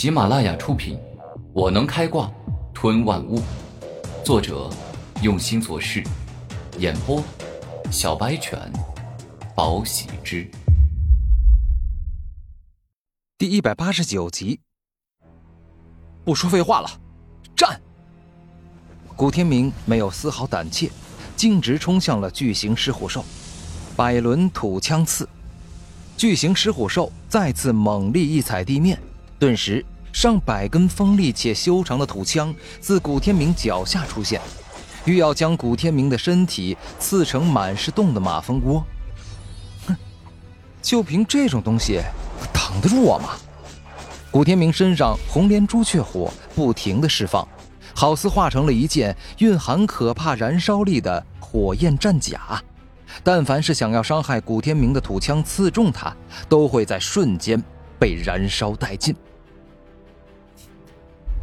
喜马拉雅出品，《我能开挂吞万物》，作者用心做事，演播小白犬，宝喜之，第一百八十九集。不说废话了，战！古天明没有丝毫胆怯，径直冲向了巨型狮虎兽，百轮土枪刺。巨型狮虎兽再次猛力一踩地面，顿时上百根锋利且修长的土枪自古天明脚下出现，欲要将古天明的身体刺成满是洞的马蜂窝。哼，就凭这种东西，挡得住我吗？古天明身上红莲朱雀火不停的释放，好似化成了一件蕴含可怕燃烧力的火焰战甲。但凡是想要伤害古天明的土枪刺中他，都会在瞬间被燃烧殆尽。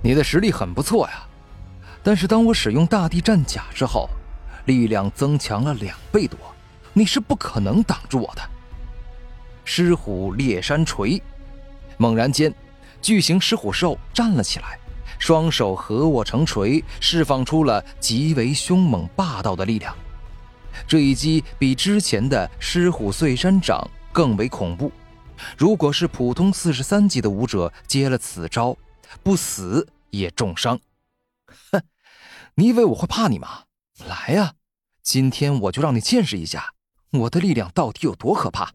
你的实力很不错呀，但是当我使用大地战甲之后，力量增强了两倍多，你是不可能挡住我的。狮虎猎山锤，猛然间，巨型狮虎兽站了起来，双手合握成锤，释放出了极为凶猛霸道的力量。这一击比之前的狮虎碎山掌更为恐怖。如果是普通四十三级的武者接了此招，不死也重伤。哼，你以为我会怕你吗？来呀，今天我就让你见识一下我的力量到底有多可怕。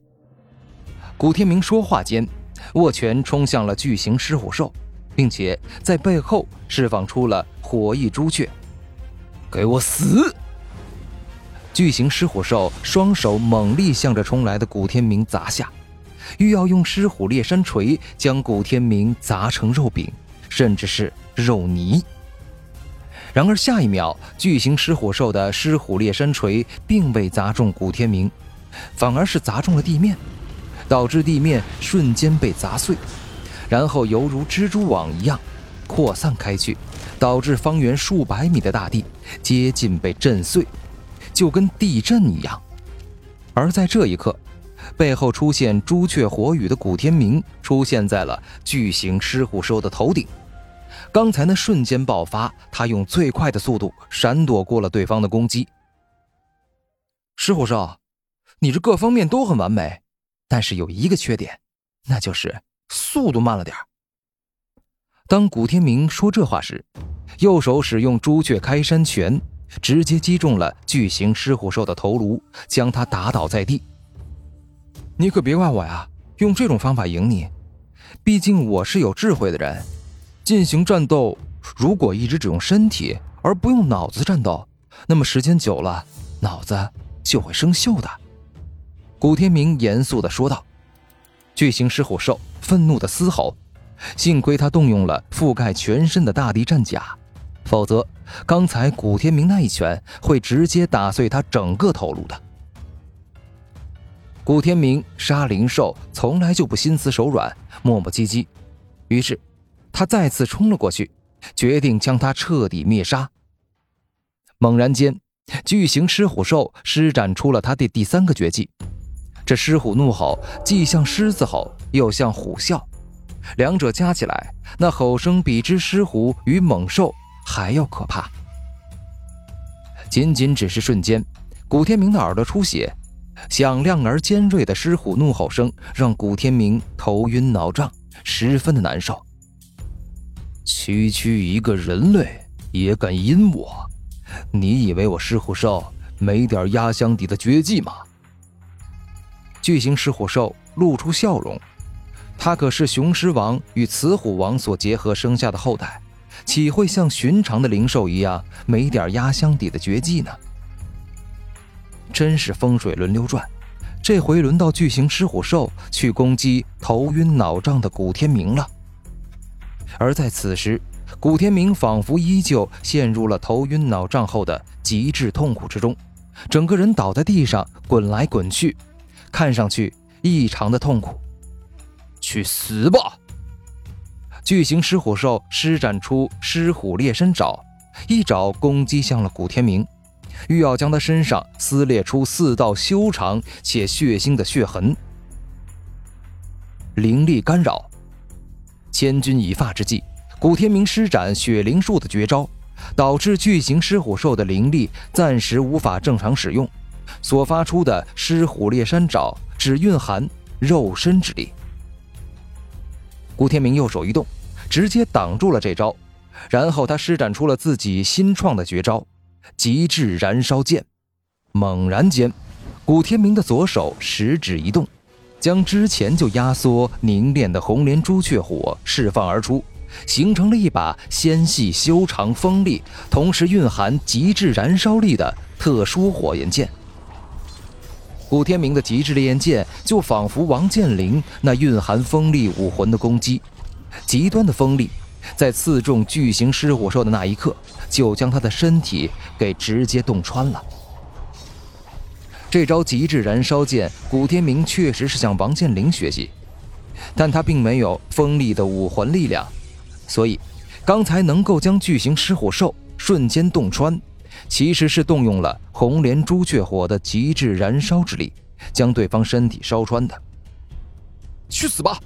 古天明说话间，握拳冲向了巨型狮虎兽，并且在背后释放出了火翼朱雀，给我死！巨型狮虎兽双手猛力向着冲来的古天明砸下，欲要用狮虎猎山锤将古天明砸成肉饼，甚至是肉泥。然而下一秒，巨型狮虎兽的狮虎猎山锤并未砸中古天明，反而是砸中了地面，导致地面瞬间被砸碎，然后犹如蜘蛛网一样扩散开去，导致方圆数百米的大地接近被震碎。就跟地震一样，而在这一刻，背后出现朱雀火羽的古天明出现在了巨型狮虎兽的头顶。刚才那瞬间爆发，他用最快的速度闪躲过了对方的攻击。狮虎兽，你这各方面都很完美，但是有一个缺点，那就是速度慢了点当古天明说这话时，右手使用朱雀开山拳。直接击中了巨型狮虎兽的头颅，将它打倒在地。你可别怪我呀，用这种方法赢你。毕竟我是有智慧的人。进行战斗，如果一直只用身体而不用脑子战斗，那么时间久了，脑子就会生锈的。古天明严肃地说道。巨型狮虎兽愤怒地嘶吼，幸亏他动用了覆盖全身的大地战甲。否则，刚才古天明那一拳会直接打碎他整个头颅的。古天明杀灵兽从来就不心慈手软、磨磨唧唧，于是他再次冲了过去，决定将他彻底灭杀。猛然间，巨型狮虎兽施展出了他的第三个绝技，这狮虎怒吼既像狮子吼，又像虎啸，两者加起来，那吼声比之狮虎与猛兽。还要可怕！仅仅只是瞬间，古天明的耳朵出血，响亮而尖锐的狮虎怒吼声让古天明头晕脑胀，十分的难受。区区一个人类也敢阴我？你以为我狮虎兽没点压箱底的绝技吗？巨型狮虎兽露出笑容，他可是雄狮王与雌虎王所结合生下的后代。岂会像寻常的灵兽一样没点压箱底的绝技呢？真是风水轮流转，这回轮到巨型狮虎兽去攻击头晕脑胀的古天明了。而在此时，古天明仿佛依旧陷入了头晕脑胀后的极致痛苦之中，整个人倒在地上滚来滚去，看上去异常的痛苦。去死吧！巨型狮虎兽施展出狮虎猎身爪，一爪攻击向了古天明，欲要将他身上撕裂出四道修长且血腥的血痕。灵力干扰，千钧一发之际，古天明施展雪灵术的绝招，导致巨型狮虎兽的灵力暂时无法正常使用，所发出的狮虎烈山爪只蕴含肉身之力。古天明右手一动，直接挡住了这招，然后他施展出了自己新创的绝招——极致燃烧剑。猛然间，古天明的左手食指一动，将之前就压缩凝练的红莲朱雀火释放而出，形成了一把纤细修长、锋利，同时蕴含极致燃烧力的特殊火焰剑。古天明的极致烈焰剑就仿佛王健林那蕴含锋利武魂的攻击，极端的锋利，在刺中巨型狮虎兽的那一刻，就将他的身体给直接洞穿了。这招极致燃烧剑，古天明确实是向王健林学习，但他并没有锋利的武魂力量，所以刚才能够将巨型狮虎兽瞬间洞穿，其实是动用了红莲朱雀火的极致燃烧之力，将对方身体烧穿的。去死吧！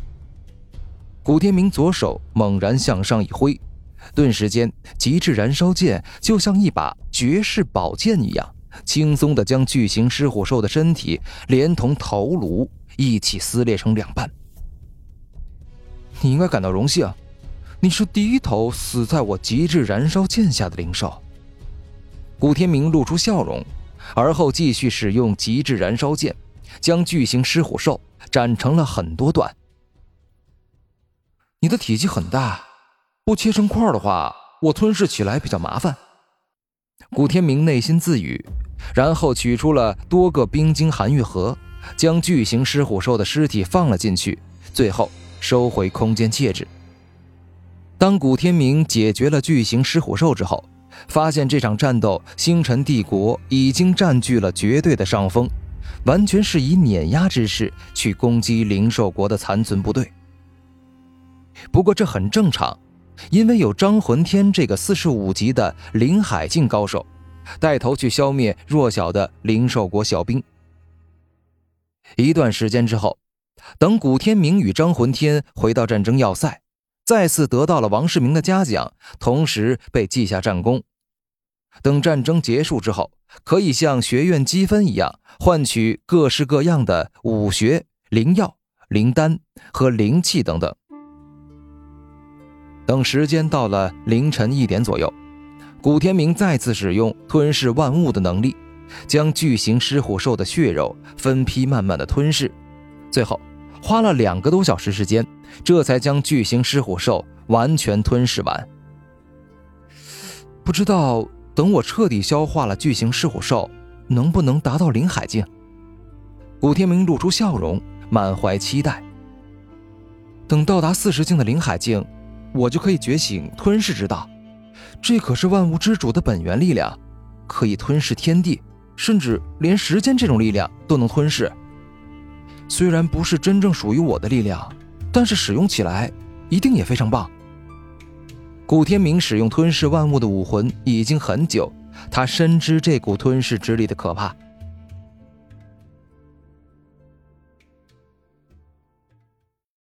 古天明左手猛然向上一挥，顿时间，极致燃烧剑就像一把绝世宝剑一样。轻松地将巨型狮虎兽的身体连同头颅一起撕裂成两半。你应该感到荣幸，你是第一头死在我极致燃烧剑下的灵兽。古天明露出笑容，而后继续使用极致燃烧剑，将巨型狮虎兽斩成了很多段。你的体积很大，不切成块的话，我吞噬起来比较麻烦。古天明内心自语。然后取出了多个冰晶寒玉盒，将巨型狮虎兽的尸体放了进去，最后收回空间戒指。当古天明解决了巨型狮虎兽之后，发现这场战斗星辰帝国已经占据了绝对的上风，完全是以碾压之势去攻击灵兽国的残存部队。不过这很正常，因为有张魂天这个四十五级的灵海境高手。带头去消灭弱小的灵兽国小兵。一段时间之后，等古天明与张魂天回到战争要塞，再次得到了王世明的嘉奖，同时被记下战功。等战争结束之后，可以像学院积分一样换取各式各样的武学、灵药、灵丹和灵器等等。等时间到了凌晨一点左右。古天明再次使用吞噬万物的能力，将巨型狮虎兽的血肉分批慢慢的吞噬，最后花了两个多小时时间，这才将巨型狮虎兽完全吞噬完。不知道等我彻底消化了巨型狮虎兽，能不能达到灵海境？古天明露出笑容，满怀期待。等到达四十境的灵海境，我就可以觉醒吞噬之道。这可是万物之主的本源力量，可以吞噬天地，甚至连时间这种力量都能吞噬。虽然不是真正属于我的力量，但是使用起来一定也非常棒。古天明使用吞噬万物的武魂已经很久，他深知这股吞噬之力的可怕。